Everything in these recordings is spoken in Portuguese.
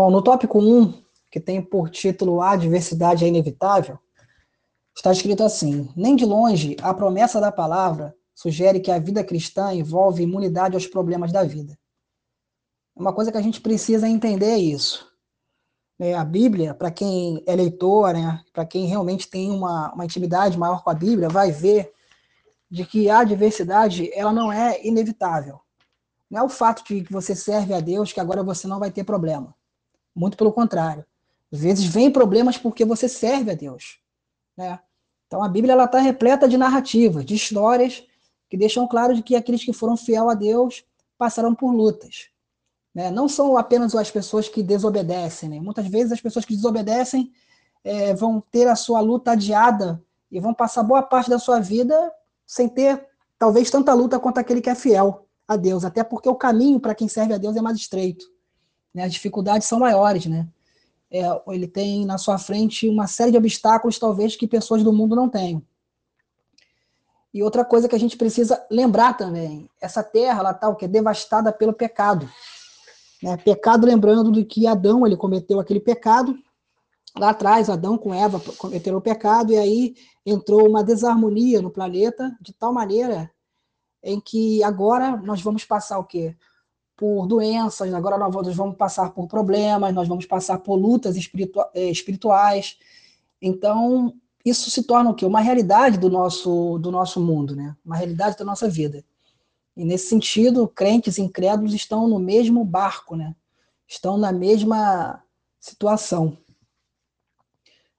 Bom, no tópico 1, que tem por título A Diversidade é Inevitável, está escrito assim: Nem de longe a promessa da palavra sugere que a vida cristã envolve imunidade aos problemas da vida. Uma coisa que a gente precisa entender é isso. É, a Bíblia, para quem é leitor, né, para quem realmente tem uma, uma intimidade maior com a Bíblia, vai ver de que a diversidade ela não é inevitável. Não é o fato de que você serve a Deus que agora você não vai ter problema. Muito pelo contrário. Às vezes vem problemas porque você serve a Deus. Né? Então a Bíblia está repleta de narrativas, de histórias que deixam claro de que aqueles que foram fiel a Deus passaram por lutas. Né? Não são apenas as pessoas que desobedecem. Né? Muitas vezes as pessoas que desobedecem é, vão ter a sua luta adiada e vão passar boa parte da sua vida sem ter talvez tanta luta quanto aquele que é fiel a Deus, até porque o caminho para quem serve a Deus é mais estreito. Né? As dificuldades são maiores, né? É, ele tem na sua frente uma série de obstáculos, talvez, que pessoas do mundo não tenham. E outra coisa que a gente precisa lembrar também, essa terra ela o que devastada pelo pecado. Né? Pecado lembrando de que Adão ele cometeu aquele pecado lá atrás, Adão com Eva cometeram o pecado e aí entrou uma desarmonia no planeta de tal maneira em que agora nós vamos passar o quê? Por doenças, agora nós vamos passar por problemas, nós vamos passar por lutas eh, espirituais. Então, isso se torna o quê? Uma realidade do nosso, do nosso mundo, né? Uma realidade da nossa vida. E nesse sentido, crentes e incrédulos estão no mesmo barco, né? Estão na mesma situação.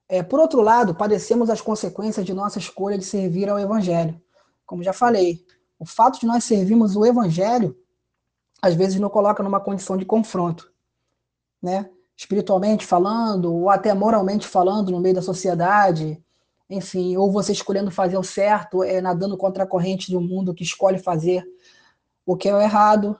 É, por outro lado, padecemos as consequências de nossa escolha de servir ao Evangelho. Como já falei, o fato de nós servirmos o Evangelho, às vezes nos coloca numa condição de confronto, né? Espiritualmente falando, ou até moralmente falando, no meio da sociedade, enfim, ou você escolhendo fazer o certo, é, nadando contra a corrente um mundo que escolhe fazer o que é o errado.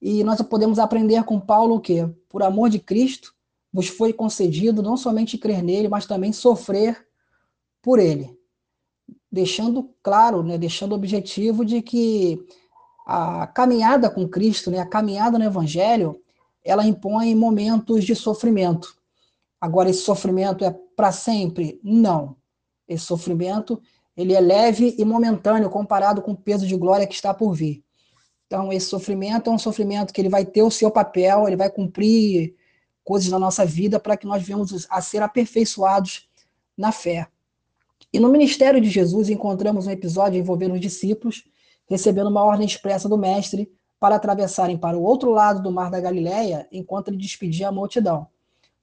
E nós podemos aprender com Paulo o quê? Por amor de Cristo, vos foi concedido não somente crer nele, mas também sofrer por ele. Deixando claro, né, deixando o objetivo de que a caminhada com Cristo, né, a caminhada no Evangelho, ela impõe momentos de sofrimento. Agora, esse sofrimento é para sempre? Não. Esse sofrimento ele é leve e momentâneo comparado com o peso de glória que está por vir. Então, esse sofrimento é um sofrimento que ele vai ter o seu papel, ele vai cumprir coisas na nossa vida para que nós venhamos a ser aperfeiçoados na fé. E no ministério de Jesus encontramos um episódio envolvendo os discípulos recebendo uma ordem expressa do mestre para atravessarem para o outro lado do mar da Galileia enquanto ele despedia a multidão.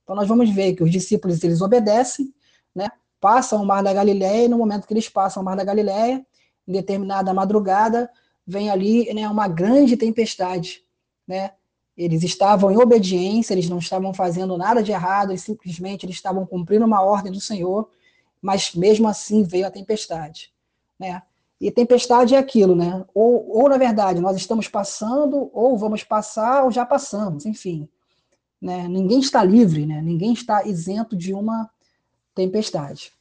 Então nós vamos ver que os discípulos eles obedecem, né? passam o Mar da Galileia, e no momento que eles passam o Mar da Galileia, em determinada madrugada, vem ali né, uma grande tempestade. Né? Eles estavam em obediência, eles não estavam fazendo nada de errado, eles simplesmente eles estavam cumprindo uma ordem do Senhor, mas mesmo assim veio a tempestade. Né? E tempestade é aquilo, né? Ou, ou, na verdade, nós estamos passando, ou vamos passar, ou já passamos, enfim. Né? Ninguém está livre, né? ninguém está isento de uma tempestade.